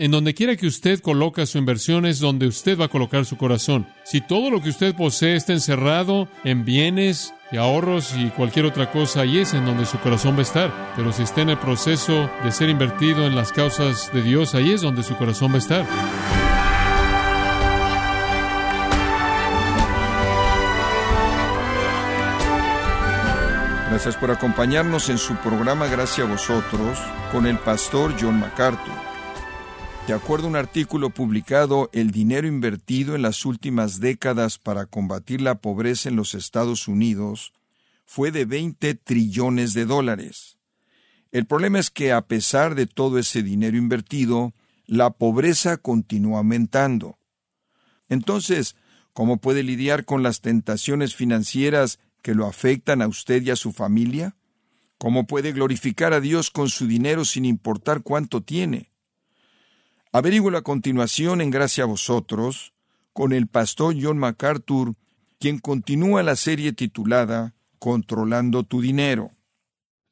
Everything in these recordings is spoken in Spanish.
En donde quiera que usted coloca su inversión es donde usted va a colocar su corazón. Si todo lo que usted posee está encerrado en bienes y ahorros y cualquier otra cosa, ahí es en donde su corazón va a estar. Pero si está en el proceso de ser invertido en las causas de Dios, ahí es donde su corazón va a estar. Gracias por acompañarnos en su programa Gracias a vosotros con el pastor John MacArthur. De acuerdo a un artículo publicado, el dinero invertido en las últimas décadas para combatir la pobreza en los Estados Unidos fue de 20 trillones de dólares. El problema es que a pesar de todo ese dinero invertido, la pobreza continúa aumentando. Entonces, ¿cómo puede lidiar con las tentaciones financieras que lo afectan a usted y a su familia? ¿Cómo puede glorificar a Dios con su dinero sin importar cuánto tiene? Averígüelo a continuación en Gracia a vosotros con el pastor John MacArthur, quien continúa la serie titulada Controlando tu dinero.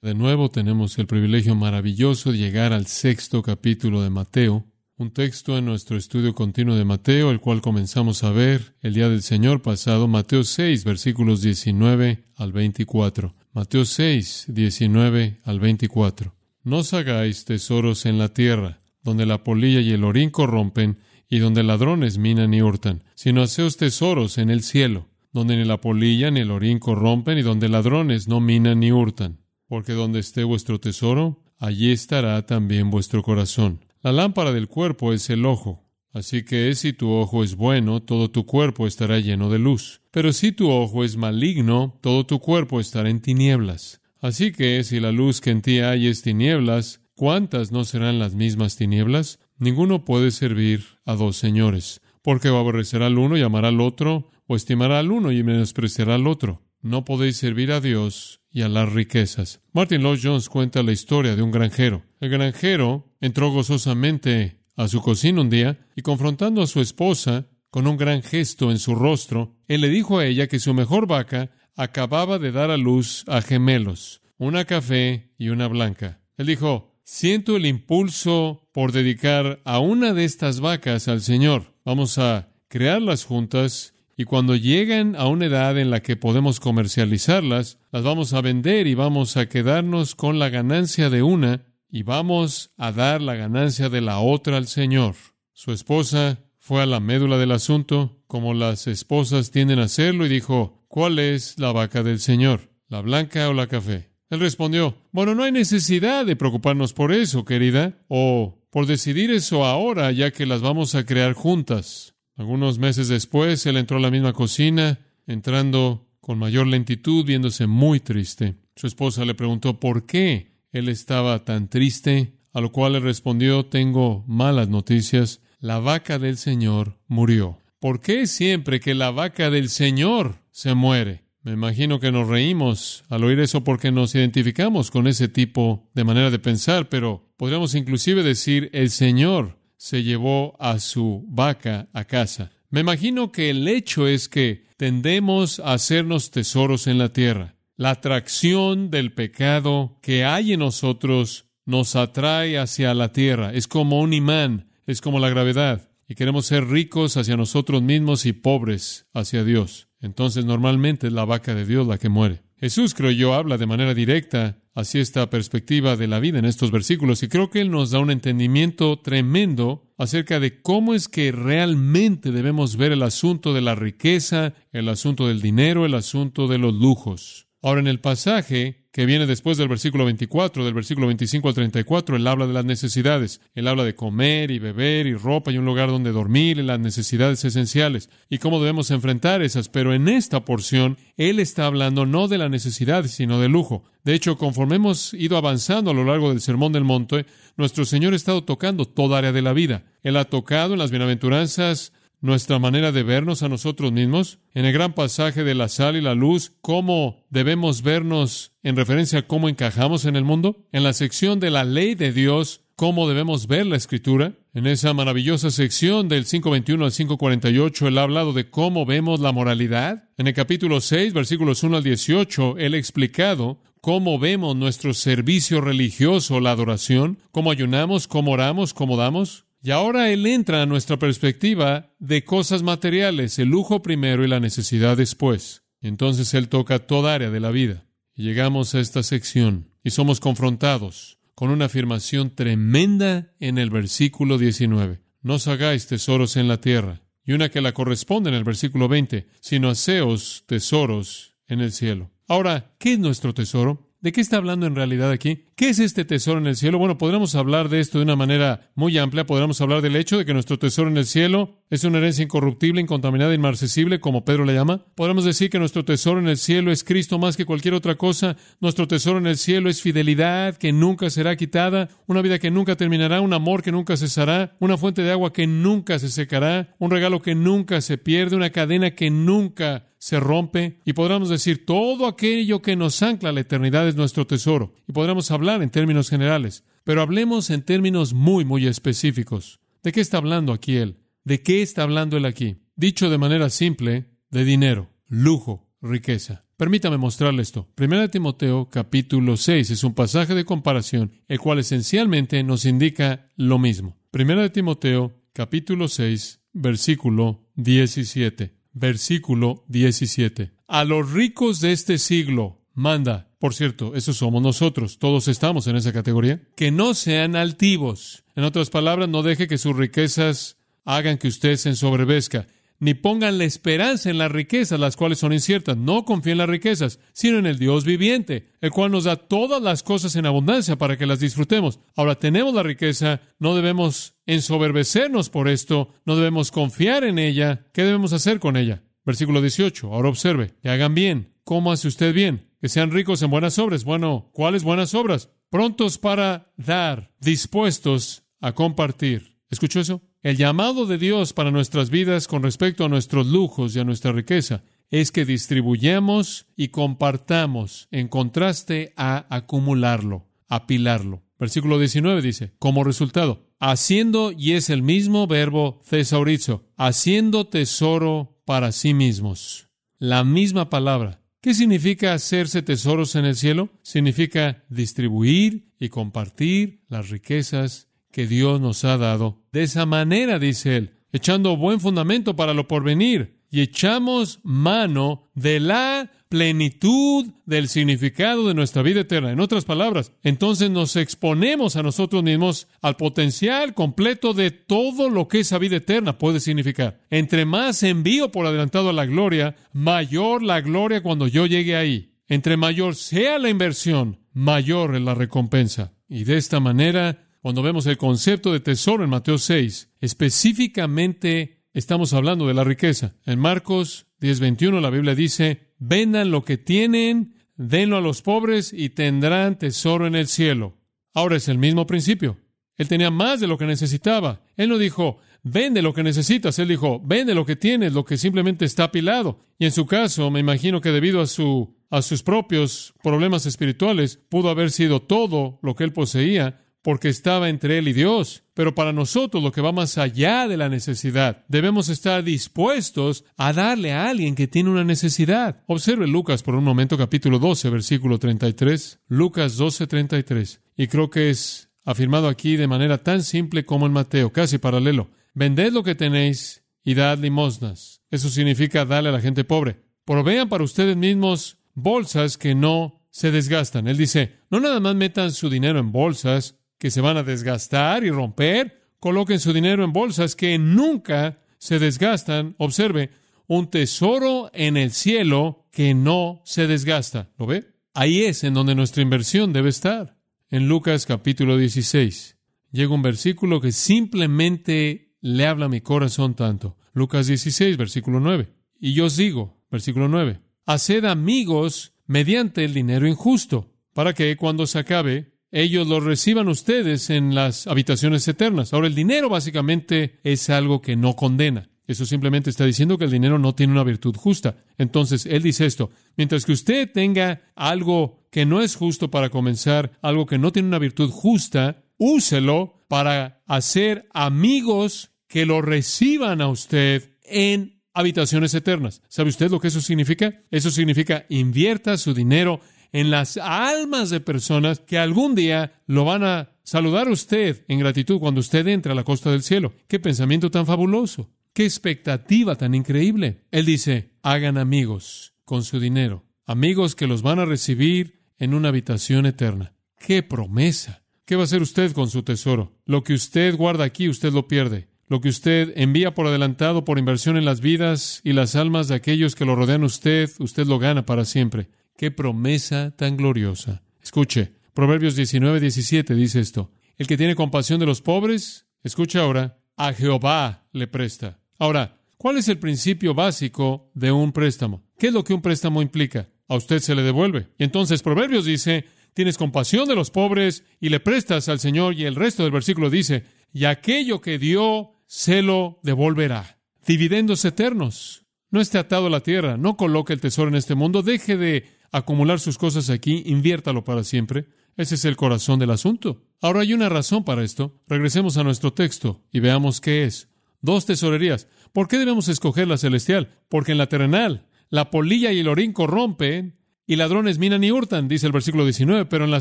De nuevo tenemos el privilegio maravilloso de llegar al sexto capítulo de Mateo, un texto en nuestro estudio continuo de Mateo, el cual comenzamos a ver el día del Señor pasado, Mateo 6, versículos 19 al 24. Mateo 6, 19 al 24. No os hagáis tesoros en la tierra donde la polilla y el orín corrompen, y donde ladrones minan y hurtan, sino haceos tesoros en el cielo, donde ni la polilla ni el orín corrompen, y donde ladrones no minan ni hurtan. Porque donde esté vuestro tesoro, allí estará también vuestro corazón. La lámpara del cuerpo es el ojo. Así que si tu ojo es bueno, todo tu cuerpo estará lleno de luz. Pero si tu ojo es maligno, todo tu cuerpo estará en tinieblas. Así que si la luz que en ti hay es tinieblas, ¿Cuántas no serán las mismas tinieblas? Ninguno puede servir a dos señores, porque o aborrecerá al uno y amará al otro, o estimará al uno y menospreciará al otro. No podéis servir a Dios y a las riquezas. Martin Lloyd Jones cuenta la historia de un granjero. El granjero entró gozosamente a su cocina un día y confrontando a su esposa, con un gran gesto en su rostro, él le dijo a ella que su mejor vaca acababa de dar a luz a gemelos, una café y una blanca. Él dijo, siento el impulso por dedicar a una de estas vacas al Señor. Vamos a crearlas juntas y cuando llegan a una edad en la que podemos comercializarlas, las vamos a vender y vamos a quedarnos con la ganancia de una y vamos a dar la ganancia de la otra al Señor. Su esposa fue a la médula del asunto, como las esposas tienden a hacerlo, y dijo, ¿cuál es la vaca del Señor? ¿La blanca o la café? Él respondió, bueno, no hay necesidad de preocuparnos por eso, querida, o por decidir eso ahora, ya que las vamos a crear juntas. Algunos meses después, él entró a la misma cocina, entrando con mayor lentitud, viéndose muy triste. Su esposa le preguntó por qué él estaba tan triste, a lo cual le respondió, tengo malas noticias, la vaca del Señor murió. ¿Por qué siempre que la vaca del Señor se muere? Me imagino que nos reímos al oír eso porque nos identificamos con ese tipo de manera de pensar, pero podríamos inclusive decir el Señor se llevó a su vaca a casa. Me imagino que el hecho es que tendemos a hacernos tesoros en la tierra. La atracción del pecado que hay en nosotros nos atrae hacia la tierra. Es como un imán, es como la gravedad. Y queremos ser ricos hacia nosotros mismos y pobres hacia Dios entonces normalmente es la vaca de Dios la que muere. Jesús, creo yo, habla de manera directa hacia esta perspectiva de la vida en estos versículos y creo que Él nos da un entendimiento tremendo acerca de cómo es que realmente debemos ver el asunto de la riqueza, el asunto del dinero, el asunto de los lujos. Ahora, en el pasaje, que viene después del versículo 24, del versículo 25 al 34, él habla de las necesidades. Él habla de comer y beber y ropa y un lugar donde dormir y las necesidades esenciales y cómo debemos enfrentar esas. Pero en esta porción, él está hablando no de la necesidad, sino de lujo. De hecho, conforme hemos ido avanzando a lo largo del Sermón del Monte, nuestro Señor ha estado tocando toda área de la vida. Él ha tocado en las bienaventuranzas nuestra manera de vernos a nosotros mismos, en el gran pasaje de la sal y la luz, cómo debemos vernos en referencia a cómo encajamos en el mundo, en la sección de la ley de Dios, cómo debemos ver la escritura, en esa maravillosa sección del 521 al 548, él ha hablado de cómo vemos la moralidad, en el capítulo 6, versículos 1 al 18, él ha explicado cómo vemos nuestro servicio religioso, la adoración, cómo ayunamos, cómo oramos, cómo damos, Y ahora Él entra a nuestra perspectiva de cosas materiales, el lujo primero y la necesidad después. Entonces Él toca toda área de la vida. Y llegamos a esta sección y somos confrontados con una afirmación tremenda en el versículo 19. No os hagáis tesoros en la tierra. Y una que la corresponde en el versículo 20, sino haceos tesoros en el cielo. Ahora, ¿qué es nuestro tesoro? ¿De qué está hablando en realidad aquí? ¿Qué es este tesoro en el cielo? Bueno, podremos hablar de esto de una manera muy amplia. Podremos hablar del hecho de que nuestro tesoro en el cielo es una herencia incorruptible, incontaminada, inmarcesible, como Pedro le llama. Podemos decir que nuestro tesoro en el cielo es Cristo más que cualquier otra cosa. Nuestro tesoro en el cielo es fidelidad que nunca será quitada, una vida que nunca terminará, un amor que nunca cesará, una fuente de agua que nunca se secará, un regalo que nunca se pierde, una cadena que nunca se rompe y podremos decir todo aquello que nos ancla a la eternidad es nuestro tesoro. Y podremos hablar en términos generales, pero hablemos en términos muy, muy específicos. ¿De qué está hablando aquí él? ¿De qué está hablando él aquí? Dicho de manera simple, de dinero, lujo, riqueza. Permítame mostrarle esto. Primera Timoteo capítulo 6 es un pasaje de comparación, el cual esencialmente nos indica lo mismo. Primera de Timoteo capítulo 6 versículo 17 versículo 17. A los ricos de este siglo manda, por cierto, esos somos nosotros, todos estamos en esa categoría, que no sean altivos. En otras palabras, no deje que sus riquezas hagan que usted se ensobrevezca, ni pongan la esperanza en las riquezas, las cuales son inciertas. No confíen en las riquezas, sino en el Dios viviente, el cual nos da todas las cosas en abundancia para que las disfrutemos. Ahora tenemos la riqueza, no debemos ensoberbecernos por esto, no debemos confiar en ella. ¿Qué debemos hacer con ella? Versículo 18. Ahora observe, que hagan bien. ¿Cómo hace usted bien? Que sean ricos en buenas obras. Bueno, ¿cuáles buenas obras? Prontos para dar, dispuestos a compartir. ¿Escuchó eso? El llamado de Dios para nuestras vidas con respecto a nuestros lujos y a nuestra riqueza es que distribuyamos y compartamos en contraste a acumularlo, apilarlo. Versículo 19 dice, como resultado, haciendo, y es el mismo verbo thesaurizo, haciendo tesoro para sí mismos. La misma palabra. ¿Qué significa hacerse tesoros en el cielo? Significa distribuir y compartir las riquezas que Dios nos ha dado. De esa manera, dice él, echando buen fundamento para lo porvenir, y echamos mano de la plenitud del significado de nuestra vida eterna. En otras palabras, entonces nos exponemos a nosotros mismos al potencial completo de todo lo que esa vida eterna puede significar. Entre más envío por adelantado a la gloria, mayor la gloria cuando yo llegue ahí. Entre mayor sea la inversión, mayor es la recompensa. Y de esta manera cuando vemos el concepto de tesoro en Mateo 6, específicamente estamos hablando de la riqueza. En Marcos 10:21 la Biblia dice, vendan lo que tienen, denlo a los pobres y tendrán tesoro en el cielo. Ahora es el mismo principio. Él tenía más de lo que necesitaba. Él no dijo, vende lo que necesitas. Él dijo, vende lo que tienes, lo que simplemente está apilado. Y en su caso, me imagino que debido a su a sus propios problemas espirituales, pudo haber sido todo lo que él poseía, porque estaba entre él y Dios. Pero para nosotros lo que va más allá de la necesidad, debemos estar dispuestos a darle a alguien que tiene una necesidad. Observe Lucas por un momento capítulo 12, versículo 33. Lucas 12, 33. Y creo que es afirmado aquí de manera tan simple como en Mateo, casi paralelo. Vended lo que tenéis y dad limosnas. Eso significa darle a la gente pobre. Provean para ustedes mismos bolsas que no se desgastan. Él dice, no nada más metan su dinero en bolsas, que se van a desgastar y romper. Coloquen su dinero en bolsas que nunca se desgastan. Observe, un tesoro en el cielo que no se desgasta. ¿Lo ve? Ahí es en donde nuestra inversión debe estar. En Lucas capítulo 16 llega un versículo que simplemente le habla a mi corazón tanto. Lucas 16, versículo 9. Y yo os digo, versículo 9, haced amigos mediante el dinero injusto, para que cuando se acabe ellos lo reciban ustedes en las habitaciones eternas. Ahora, el dinero básicamente es algo que no condena. Eso simplemente está diciendo que el dinero no tiene una virtud justa. Entonces, él dice esto, mientras que usted tenga algo que no es justo para comenzar, algo que no tiene una virtud justa, úselo para hacer amigos que lo reciban a usted en habitaciones eternas. ¿Sabe usted lo que eso significa? Eso significa invierta su dinero en las almas de personas que algún día lo van a saludar a usted en gratitud cuando usted entre a la costa del cielo. Qué pensamiento tan fabuloso. Qué expectativa tan increíble. Él dice, hagan amigos con su dinero, amigos que los van a recibir en una habitación eterna. ¡Qué promesa! ¿Qué va a hacer usted con su tesoro? Lo que usted guarda aquí, usted lo pierde. Lo que usted envía por adelantado por inversión en las vidas y las almas de aquellos que lo rodean a usted, usted lo gana para siempre. ¡Qué promesa tan gloriosa! Escuche, Proverbios 19, 17 dice esto. El que tiene compasión de los pobres, escuche ahora, a Jehová le presta. Ahora, ¿cuál es el principio básico de un préstamo? ¿Qué es lo que un préstamo implica? A usted se le devuelve. Y entonces Proverbios dice, tienes compasión de los pobres y le prestas al Señor. Y el resto del versículo dice, y aquello que dio se lo devolverá. Dividendos eternos. No esté atado a la tierra, no coloque el tesoro en este mundo, deje de acumular sus cosas aquí, inviértalo para siempre. Ese es el corazón del asunto. Ahora hay una razón para esto. Regresemos a nuestro texto y veamos qué es. Dos tesorerías. ¿Por qué debemos escoger la celestial? Porque en la terrenal la polilla y el orín corrompen y ladrones minan y hurtan, dice el versículo 19, pero en la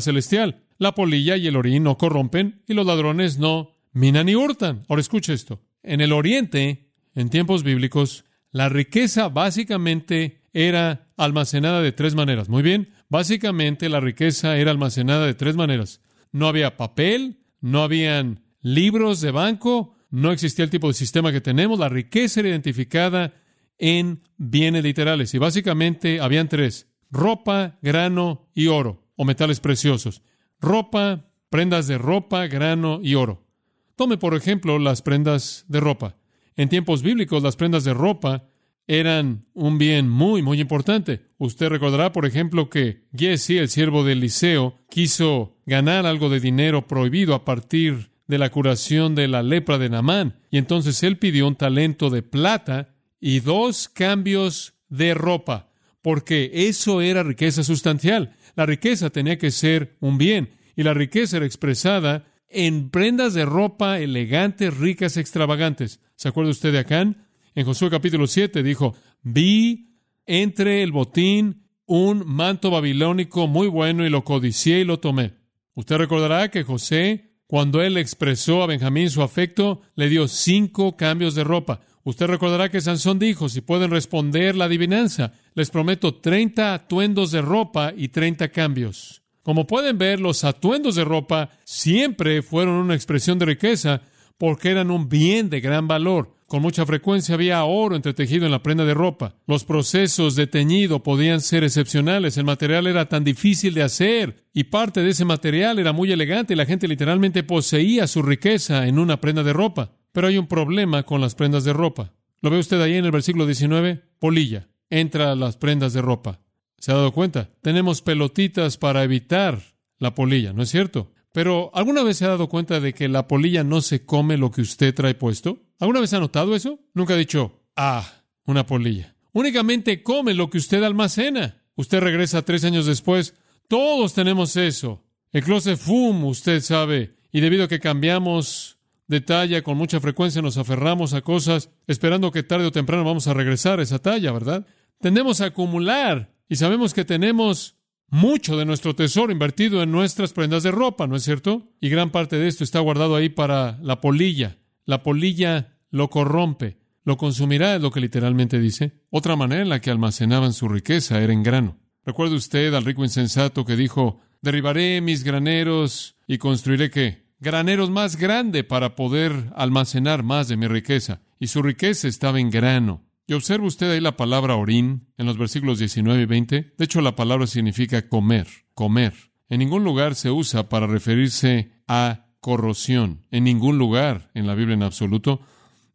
celestial, la polilla y el orín no corrompen y los ladrones no minan y hurtan. Ahora escuche esto. En el oriente, en tiempos bíblicos, la riqueza básicamente era almacenada de tres maneras. Muy bien, básicamente la riqueza era almacenada de tres maneras. No había papel, no habían libros de banco, no existía el tipo de sistema que tenemos. La riqueza era identificada en bienes literales y básicamente habían tres ropa, grano y oro, o metales preciosos. Ropa, prendas de ropa, grano y oro. Tome, por ejemplo, las prendas de ropa. En tiempos bíblicos, las prendas de ropa eran un bien muy, muy importante. Usted recordará, por ejemplo, que Jesse, el siervo de Eliseo, quiso ganar algo de dinero prohibido a partir de la curación de la lepra de Namán. Y entonces él pidió un talento de plata y dos cambios de ropa porque eso era riqueza sustancial. La riqueza tenía que ser un bien, y la riqueza era expresada en prendas de ropa elegantes, ricas, extravagantes. ¿Se acuerda usted de Acán? En Josué capítulo 7 dijo, vi entre el botín un manto babilónico muy bueno y lo codicié y lo tomé. Usted recordará que José, cuando él expresó a Benjamín su afecto, le dio cinco cambios de ropa. Usted recordará que Sansón dijo, si pueden responder la adivinanza, les prometo 30 atuendos de ropa y 30 cambios. Como pueden ver, los atuendos de ropa siempre fueron una expresión de riqueza porque eran un bien de gran valor. Con mucha frecuencia había oro entretejido en la prenda de ropa. Los procesos de teñido podían ser excepcionales. El material era tan difícil de hacer y parte de ese material era muy elegante y la gente literalmente poseía su riqueza en una prenda de ropa. Pero hay un problema con las prendas de ropa. ¿Lo ve usted ahí en el versículo 19? Polilla. Entra a las prendas de ropa. ¿Se ha dado cuenta? Tenemos pelotitas para evitar la polilla, ¿no es cierto? Pero ¿alguna vez se ha dado cuenta de que la polilla no se come lo que usted trae puesto? ¿Alguna vez ha notado eso? Nunca ha dicho, ah, una polilla. Únicamente come lo que usted almacena. Usted regresa tres años después. Todos tenemos eso. El closet fum, usted sabe. Y debido a que cambiamos de talla, con mucha frecuencia nos aferramos a cosas esperando que tarde o temprano vamos a regresar a esa talla, ¿verdad? Tendemos a acumular y sabemos que tenemos mucho de nuestro tesoro invertido en nuestras prendas de ropa, ¿no es cierto? Y gran parte de esto está guardado ahí para la polilla. La polilla lo corrompe, lo consumirá, es lo que literalmente dice. Otra manera en la que almacenaban su riqueza era en grano. ¿Recuerda usted al rico insensato que dijo, derribaré mis graneros y construiré qué? graneros más grande para poder almacenar más de mi riqueza. Y su riqueza estaba en grano. Y observa usted ahí la palabra orín en los versículos 19 y 20. De hecho, la palabra significa comer, comer. En ningún lugar se usa para referirse a corrosión. En ningún lugar en la Biblia en absoluto.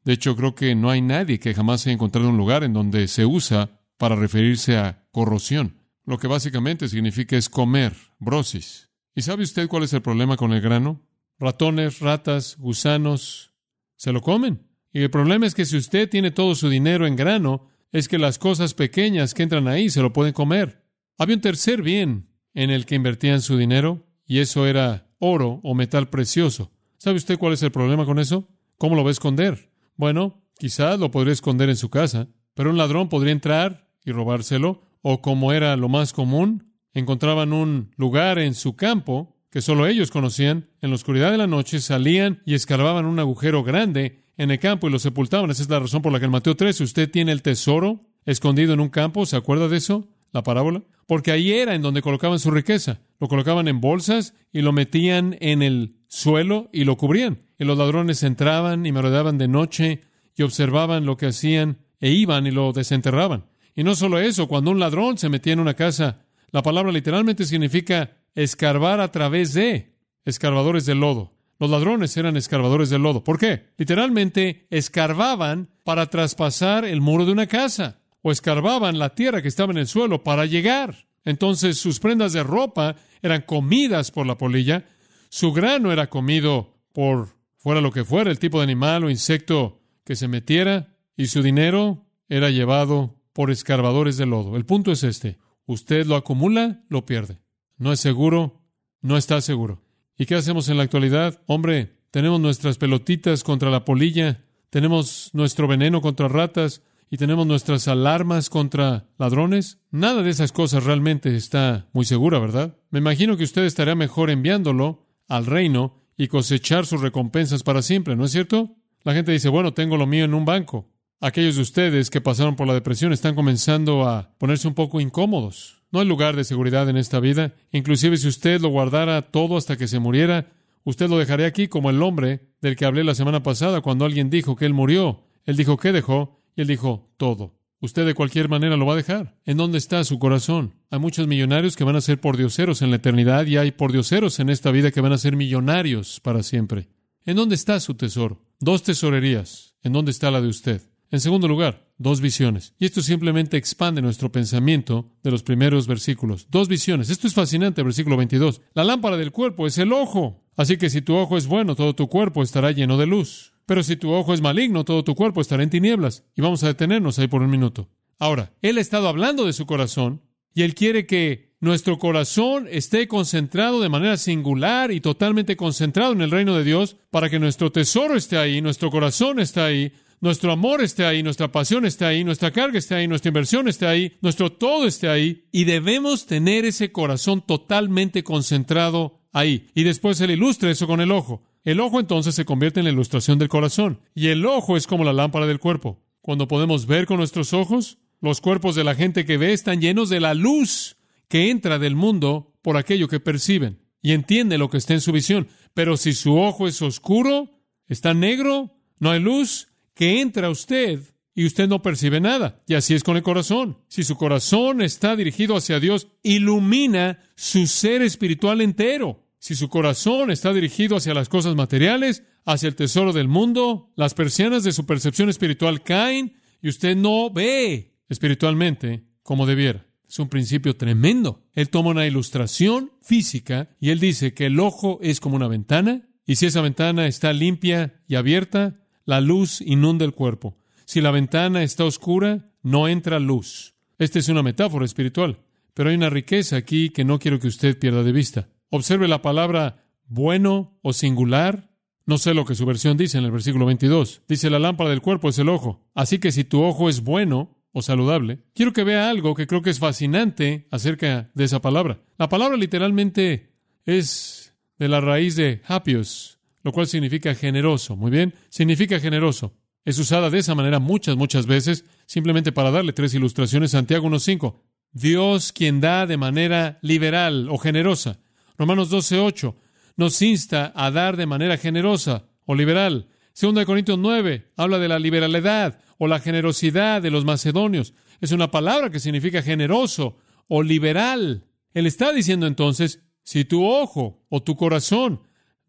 De hecho, creo que no hay nadie que jamás haya encontrado un lugar en donde se usa para referirse a corrosión. Lo que básicamente significa es comer, brosis. ¿Y sabe usted cuál es el problema con el grano? ratones, ratas, gusanos, se lo comen. Y el problema es que si usted tiene todo su dinero en grano, es que las cosas pequeñas que entran ahí se lo pueden comer. Había un tercer bien en el que invertían su dinero, y eso era oro o metal precioso. ¿Sabe usted cuál es el problema con eso? ¿Cómo lo va a esconder? Bueno, quizás lo podría esconder en su casa, pero un ladrón podría entrar y robárselo, o como era lo más común, encontraban un lugar en su campo que solo ellos conocían, en la oscuridad de la noche salían y escarbaban un agujero grande en el campo y lo sepultaban. Esa es la razón por la que en Mateo 13 usted tiene el tesoro escondido en un campo. ¿Se acuerda de eso? La parábola. Porque ahí era en donde colocaban su riqueza. Lo colocaban en bolsas y lo metían en el suelo y lo cubrían. Y los ladrones entraban y merodeaban de noche y observaban lo que hacían e iban y lo desenterraban. Y no solo eso, cuando un ladrón se metía en una casa, la palabra literalmente significa escarbar a través de escarbadores de lodo. Los ladrones eran escarbadores de lodo. ¿Por qué? Literalmente escarbaban para traspasar el muro de una casa o escarbaban la tierra que estaba en el suelo para llegar. Entonces sus prendas de ropa eran comidas por la polilla, su grano era comido por fuera lo que fuera, el tipo de animal o insecto que se metiera, y su dinero era llevado por escarbadores de lodo. El punto es este. Usted lo acumula, lo pierde. No es seguro, no está seguro. ¿Y qué hacemos en la actualidad? Hombre, tenemos nuestras pelotitas contra la polilla, tenemos nuestro veneno contra ratas y tenemos nuestras alarmas contra ladrones. Nada de esas cosas realmente está muy segura, ¿verdad? Me imagino que usted estaría mejor enviándolo al reino y cosechar sus recompensas para siempre, ¿no es cierto? La gente dice, bueno, tengo lo mío en un banco. Aquellos de ustedes que pasaron por la depresión están comenzando a ponerse un poco incómodos. No hay lugar de seguridad en esta vida. Inclusive si usted lo guardara todo hasta que se muriera, usted lo dejaría aquí como el hombre del que hablé la semana pasada cuando alguien dijo que él murió. Él dijo, ¿qué dejó? Y él dijo, todo. Usted de cualquier manera lo va a dejar. ¿En dónde está su corazón? Hay muchos millonarios que van a ser pordioseros en la eternidad y hay pordioseros en esta vida que van a ser millonarios para siempre. ¿En dónde está su tesoro? Dos tesorerías. ¿En dónde está la de usted? En segundo lugar, dos visiones. Y esto simplemente expande nuestro pensamiento de los primeros versículos. Dos visiones. Esto es fascinante, versículo 22. La lámpara del cuerpo es el ojo. Así que si tu ojo es bueno, todo tu cuerpo estará lleno de luz. Pero si tu ojo es maligno, todo tu cuerpo estará en tinieblas. Y vamos a detenernos ahí por un minuto. Ahora, Él ha estado hablando de su corazón y Él quiere que nuestro corazón esté concentrado de manera singular y totalmente concentrado en el reino de Dios, para que nuestro tesoro esté ahí, nuestro corazón esté ahí, nuestro amor esté ahí, nuestra pasión esté ahí, nuestra carga esté ahí, nuestra inversión esté ahí, nuestro todo esté ahí, y debemos tener ese corazón totalmente concentrado ahí. Y después Él ilustra eso con el ojo. El ojo entonces se convierte en la ilustración del corazón, y el ojo es como la lámpara del cuerpo. Cuando podemos ver con nuestros ojos, los cuerpos de la gente que ve están llenos de la luz que entra del mundo por aquello que perciben y entiende lo que está en su visión. Pero si su ojo es oscuro, está negro, no hay luz, que entra usted y usted no percibe nada. Y así es con el corazón. Si su corazón está dirigido hacia Dios, ilumina su ser espiritual entero. Si su corazón está dirigido hacia las cosas materiales, hacia el tesoro del mundo, las persianas de su percepción espiritual caen y usted no ve espiritualmente como debiera. Es un principio tremendo. Él toma una ilustración física y él dice que el ojo es como una ventana y si esa ventana está limpia y abierta, la luz inunda el cuerpo. Si la ventana está oscura, no entra luz. Esta es una metáfora espiritual, pero hay una riqueza aquí que no quiero que usted pierda de vista. Observe la palabra bueno o singular. No sé lo que su versión dice en el versículo 22. Dice la lámpara del cuerpo es el ojo. Así que si tu ojo es bueno, o saludable, quiero que vea algo que creo que es fascinante acerca de esa palabra. La palabra literalmente es de la raíz de hapios, lo cual significa generoso. Muy bien, significa generoso. Es usada de esa manera muchas, muchas veces, simplemente para darle tres ilustraciones. Santiago 1.5. Dios quien da de manera liberal o generosa. Romanos 12.8. Nos insta a dar de manera generosa o liberal. Segunda de Corintios 9 habla de la liberalidad o la generosidad de los macedonios. Es una palabra que significa generoso o liberal. Él está diciendo entonces, si tu ojo o tu corazón,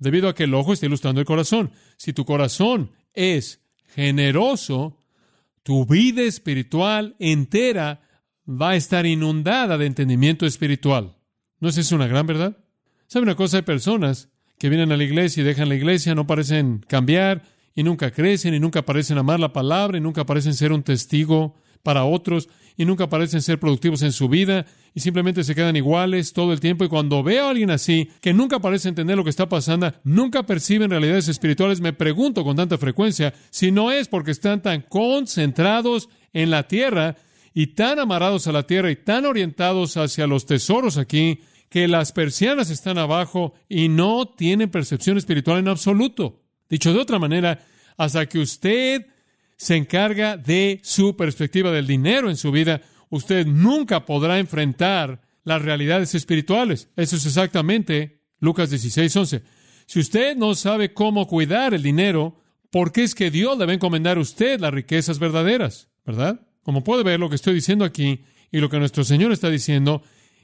debido a que el ojo está ilustrando el corazón, si tu corazón es generoso, tu vida espiritual entera va a estar inundada de entendimiento espiritual. ¿No es eso una gran verdad? ¿Sabe una cosa? Hay personas que vienen a la iglesia y dejan la iglesia, no parecen cambiar, y nunca crecen y nunca parecen amar la palabra y nunca parecen ser un testigo para otros y nunca parecen ser productivos en su vida y simplemente se quedan iguales todo el tiempo y cuando veo a alguien así que nunca parece entender lo que está pasando, nunca perciben realidades espirituales, me pregunto con tanta frecuencia si no es porque están tan concentrados en la tierra y tan amarrados a la tierra y tan orientados hacia los tesoros aquí, que las persianas están abajo y no tienen percepción espiritual en absoluto. Dicho de otra manera, hasta que usted se encarga de su perspectiva del dinero en su vida, usted nunca podrá enfrentar las realidades espirituales. Eso es exactamente Lucas 16, 11. Si usted no sabe cómo cuidar el dinero, ¿por qué es que Dios debe encomendar a usted las riquezas verdaderas? ¿Verdad? Como puede ver, lo que estoy diciendo aquí y lo que nuestro Señor está diciendo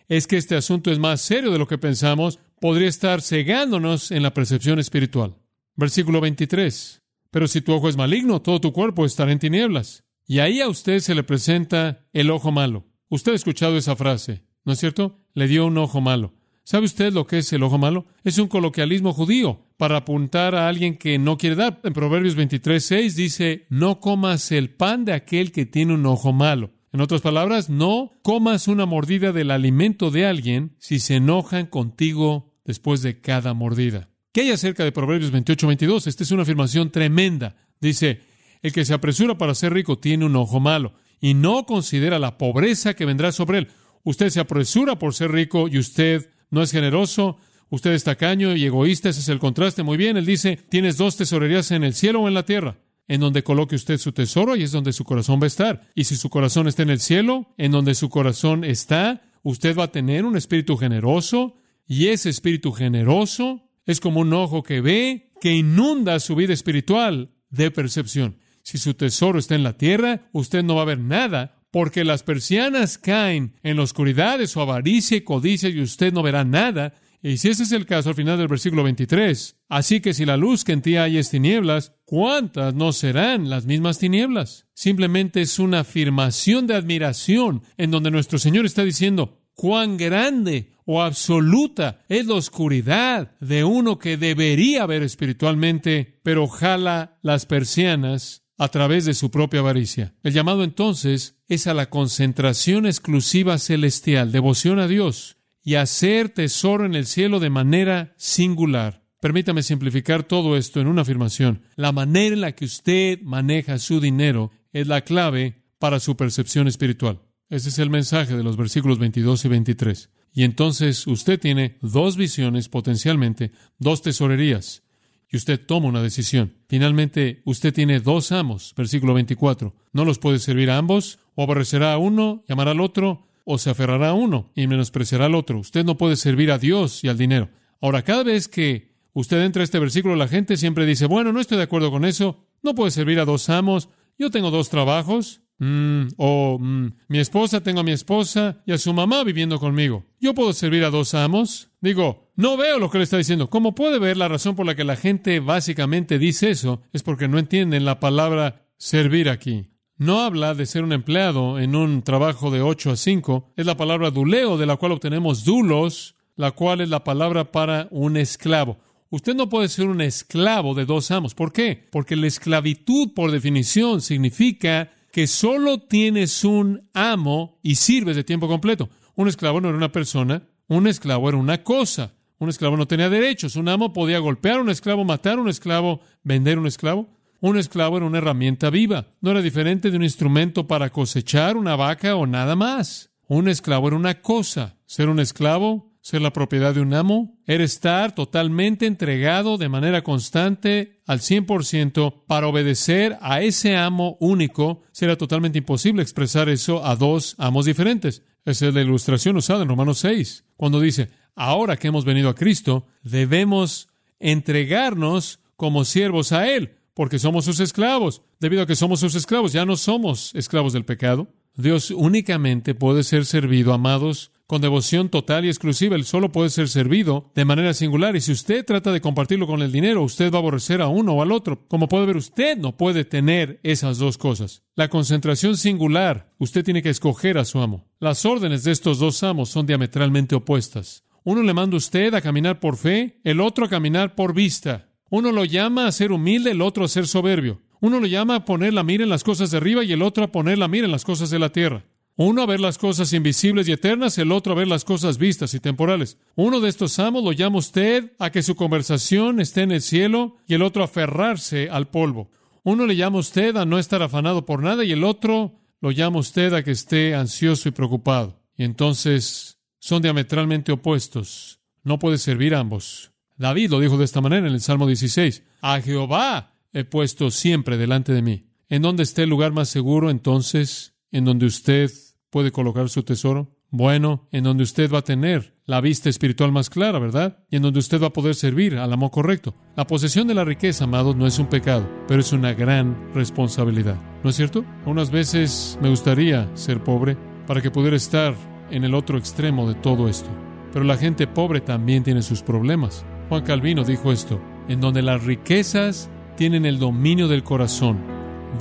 es que este asunto es más serio de lo que pensamos, podría estar cegándonos en la percepción espiritual. Versículo 23. Pero si tu ojo es maligno, todo tu cuerpo estará en tinieblas. Y ahí a usted se le presenta el ojo malo. Usted ha escuchado esa frase, ¿no es cierto? Le dio un ojo malo. ¿Sabe usted lo que es el ojo malo? Es un coloquialismo judío para apuntar a alguien que no quiere dar. En Proverbios 23, 6 dice, no comas el pan de aquel que tiene un ojo malo. En otras palabras, no comas una mordida del alimento de alguien si se enojan contigo después de cada mordida. ¿Qué hay acerca de Proverbios 28, 22? Esta es una afirmación tremenda. Dice, el que se apresura para ser rico tiene un ojo malo y no considera la pobreza que vendrá sobre él. Usted se apresura por ser rico y usted no es generoso, usted es tacaño y egoísta, ese es el contraste. Muy bien, él dice, tienes dos tesorerías en el cielo o en la tierra. En donde coloque usted su tesoro y es donde su corazón va a estar. Y si su corazón está en el cielo, en donde su corazón está, usted va a tener un espíritu generoso y ese espíritu generoso es como un ojo que ve, que inunda su vida espiritual de percepción. Si su tesoro está en la tierra, usted no va a ver nada, porque las persianas caen en la oscuridad de su avaricia y codicia y usted no verá nada. Y si ese es el caso al final del versículo 23, así que si la luz que en ti hay es tinieblas, ¿cuántas no serán las mismas tinieblas? Simplemente es una afirmación de admiración en donde nuestro Señor está diciendo, cuán grande o absoluta es la oscuridad de uno que debería ver espiritualmente, pero jala las persianas a través de su propia avaricia. El llamado entonces es a la concentración exclusiva celestial, devoción a Dios y hacer tesoro en el cielo de manera singular. Permítame simplificar todo esto en una afirmación. La manera en la que usted maneja su dinero es la clave para su percepción espiritual. Ese es el mensaje de los versículos 22 y 23. Y entonces usted tiene dos visiones potencialmente, dos tesorerías, y usted toma una decisión. Finalmente, usted tiene dos amos, versículo 24. No los puede servir a ambos, o aborrecerá a uno y amará al otro, o se aferrará a uno y menospreciará al otro. Usted no puede servir a Dios y al dinero. Ahora, cada vez que usted entra a este versículo, la gente siempre dice, bueno, no estoy de acuerdo con eso, no puede servir a dos amos, yo tengo dos trabajos, Mm, o mm, mi esposa, tengo a mi esposa y a su mamá viviendo conmigo. ¿Yo puedo servir a dos amos? Digo, no veo lo que le está diciendo. Como puede ver, la razón por la que la gente básicamente dice eso es porque no entienden la palabra servir aquí. No habla de ser un empleado en un trabajo de 8 a 5. Es la palabra duleo, de la cual obtenemos dulos, la cual es la palabra para un esclavo. Usted no puede ser un esclavo de dos amos. ¿Por qué? Porque la esclavitud, por definición, significa que solo tienes un amo y sirves de tiempo completo. Un esclavo no era una persona, un esclavo era una cosa. Un esclavo no tenía derechos. Un amo podía golpear a un esclavo, matar a un esclavo, vender a un esclavo. Un esclavo era una herramienta viva. No era diferente de un instrumento para cosechar una vaca o nada más. Un esclavo era una cosa. Ser un esclavo ser la propiedad de un amo, era estar totalmente entregado de manera constante al 100% para obedecer a ese amo único. Será totalmente imposible expresar eso a dos amos diferentes. Esa es la ilustración usada en Romanos 6, cuando dice, ahora que hemos venido a Cristo, debemos entregarnos como siervos a Él, porque somos sus esclavos. Debido a que somos sus esclavos, ya no somos esclavos del pecado. Dios únicamente puede ser servido, amados, con devoción total y exclusiva. Él solo puede ser servido de manera singular. Y si usted trata de compartirlo con el dinero, usted va a aborrecer a uno o al otro. Como puede ver, usted no puede tener esas dos cosas. La concentración singular, usted tiene que escoger a su amo. Las órdenes de estos dos amos son diametralmente opuestas. Uno le manda a usted a caminar por fe, el otro a caminar por vista. Uno lo llama a ser humilde, el otro a ser soberbio. Uno lo llama a poner la mira en las cosas de arriba y el otro a poner la mira en las cosas de la tierra. Uno a ver las cosas invisibles y eternas, el otro a ver las cosas vistas y temporales. Uno de estos amos lo llama usted a que su conversación esté en el cielo y el otro a aferrarse al polvo. Uno le llama usted a no estar afanado por nada y el otro lo llama usted a que esté ansioso y preocupado. Y entonces son diametralmente opuestos. No puede servir a ambos. David lo dijo de esta manera en el Salmo 16. A Jehová he puesto siempre delante de mí. ¿En dónde está el lugar más seguro entonces? ¿En donde usted puede colocar su tesoro? Bueno, en donde usted va a tener la vista espiritual más clara, ¿verdad? Y en donde usted va a poder servir al amor correcto. La posesión de la riqueza, amados, no es un pecado, pero es una gran responsabilidad. ¿No es cierto? Unas veces me gustaría ser pobre para que pudiera estar en el otro extremo de todo esto. Pero la gente pobre también tiene sus problemas. Juan Calvino dijo esto, en donde las riquezas tienen el dominio del corazón,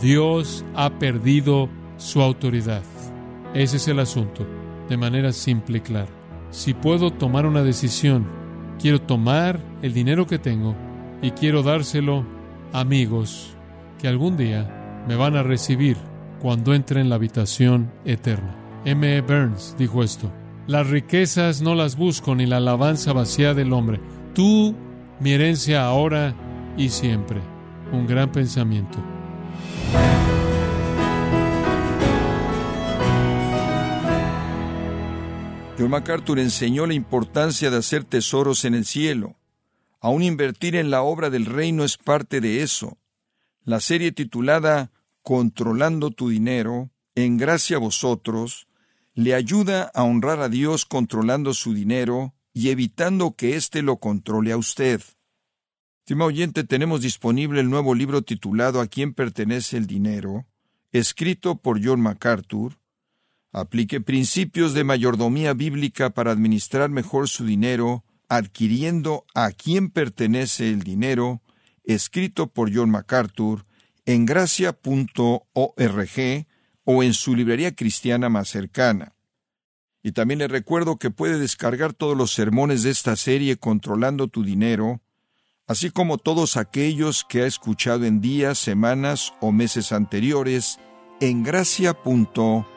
Dios ha perdido su autoridad. Ese es el asunto, de manera simple y clara. Si puedo tomar una decisión, quiero tomar el dinero que tengo y quiero dárselo a amigos que algún día me van a recibir cuando entre en la habitación eterna. M. E. Burns dijo esto. Las riquezas no las busco ni la alabanza vacía del hombre tú mi herencia ahora y siempre. Un gran pensamiento. John MacArthur enseñó la importancia de hacer tesoros en el cielo. Aún invertir en la obra del reino es parte de eso. La serie titulada Controlando tu dinero, en gracia a vosotros, le ayuda a honrar a Dios controlando su dinero y evitando que éste lo controle a usted. Estimado oyente, tenemos disponible el nuevo libro titulado ¿A quién pertenece el dinero?, escrito por John MacArthur. Aplique principios de mayordomía bíblica para administrar mejor su dinero, adquiriendo ¿A quién pertenece el dinero?, escrito por John MacArthur, en gracia.org o en su librería cristiana más cercana. Y también le recuerdo que puede descargar todos los sermones de esta serie Controlando tu Dinero, así como todos aquellos que ha escuchado en días, semanas o meses anteriores en gracia.org.